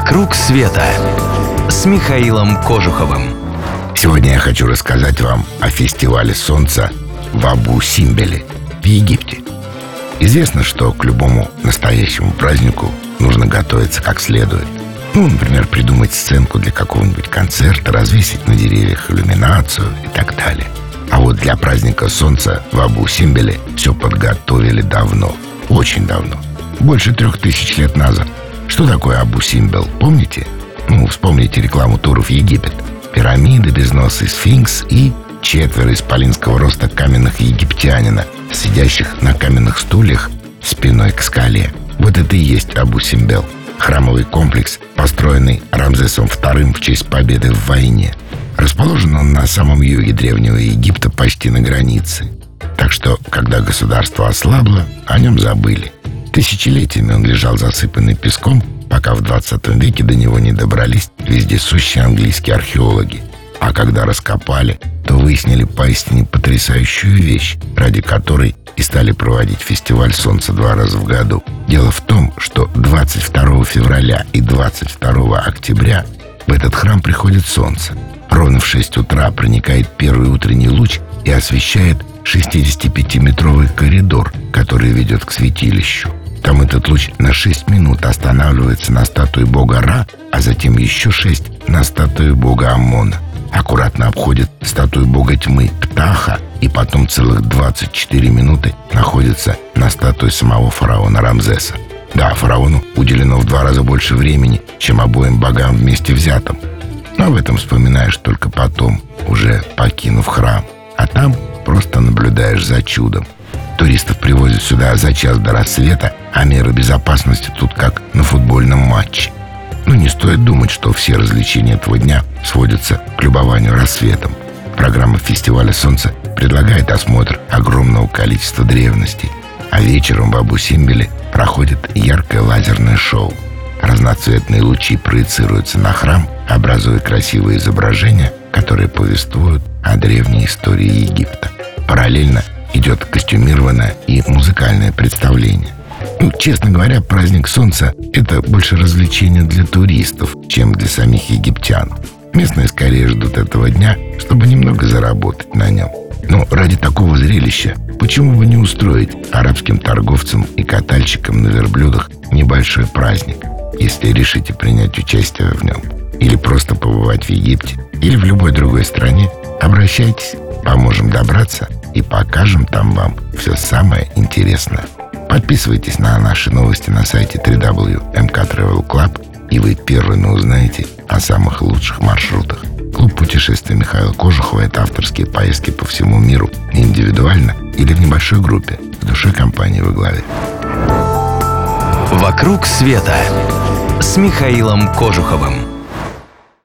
«Вокруг света» с Михаилом Кожуховым. Сегодня я хочу рассказать вам о фестивале солнца в Абу-Симбеле в Египте. Известно, что к любому настоящему празднику нужно готовиться как следует. Ну, например, придумать сценку для какого-нибудь концерта, развесить на деревьях иллюминацию и так далее. А вот для праздника солнца в Абу-Симбеле все подготовили давно, очень давно, больше трех тысяч лет назад. Что такое Абу-Симбел, помните? Ну, вспомните рекламу туров в Египет. Пирамиды, безносый сфинкс и четверо исполинского роста каменных египтянина, сидящих на каменных стульях спиной к скале. Вот это и есть Абу-Симбел. Храмовый комплекс, построенный Рамзесом II в честь победы в войне. Расположен он на самом юге Древнего Египта, почти на границе. Так что, когда государство ослабло, о нем забыли. Тысячелетиями он лежал засыпанный песком, пока в 20 веке до него не добрались вездесущие английские археологи. А когда раскопали, то выяснили поистине потрясающую вещь, ради которой и стали проводить фестиваль «Солнце» два раза в году. Дело в том, что 22 февраля и 22 октября в этот храм приходит солнце. Ровно в 6 утра проникает первый утренний луч и освещает 65-метровый коридор, который ведет к святилищу. Там этот луч на 6 минут останавливается на статуе бога Ра, а затем еще 6 на статуе бога Амона. Аккуратно обходит статую бога тьмы Птаха и потом целых 24 минуты находится на статуе самого фараона Рамзеса. Да, фараону уделено в два раза больше времени, чем обоим богам вместе взятым. Но об этом вспоминаешь только потом, уже покинув храм. А там просто наблюдаешь за чудом. Туристов привозят сюда за час до рассвета, а меры безопасности тут как на футбольном матче. Но не стоит думать, что все развлечения этого дня сводятся к любованию рассветом. Программа фестиваля «Солнце» предлагает осмотр огромного количества древностей, а вечером в Абу-Симбеле проходит яркое лазерное шоу. Разноцветные лучи проецируются на храм, образуя красивые изображения, которые повествуют о древней истории Египта. Параллельно идет костюмированное и музыкальное представление. Ну, честно говоря, праздник Солнца – это больше развлечение для туристов, чем для самих египтян. Местные скорее ждут этого дня, чтобы немного заработать на нем. Но ради такого зрелища почему бы не устроить арабским торговцам и катальщикам на верблюдах небольшой праздник, если решите принять участие в нем. Или просто побывать в Египте, или в любой другой стране, обращайтесь, поможем добраться и покажем там вам все самое интересное. Подписывайтесь на наши новости на сайте www.mk Travel Club, и вы первыми узнаете о самых лучших маршрутах. Клуб путешествий Михаила Кожухова – это авторские поездки по всему миру, индивидуально или в небольшой группе, в душе компании во главе. «Вокруг света» с Михаилом Кожуховым.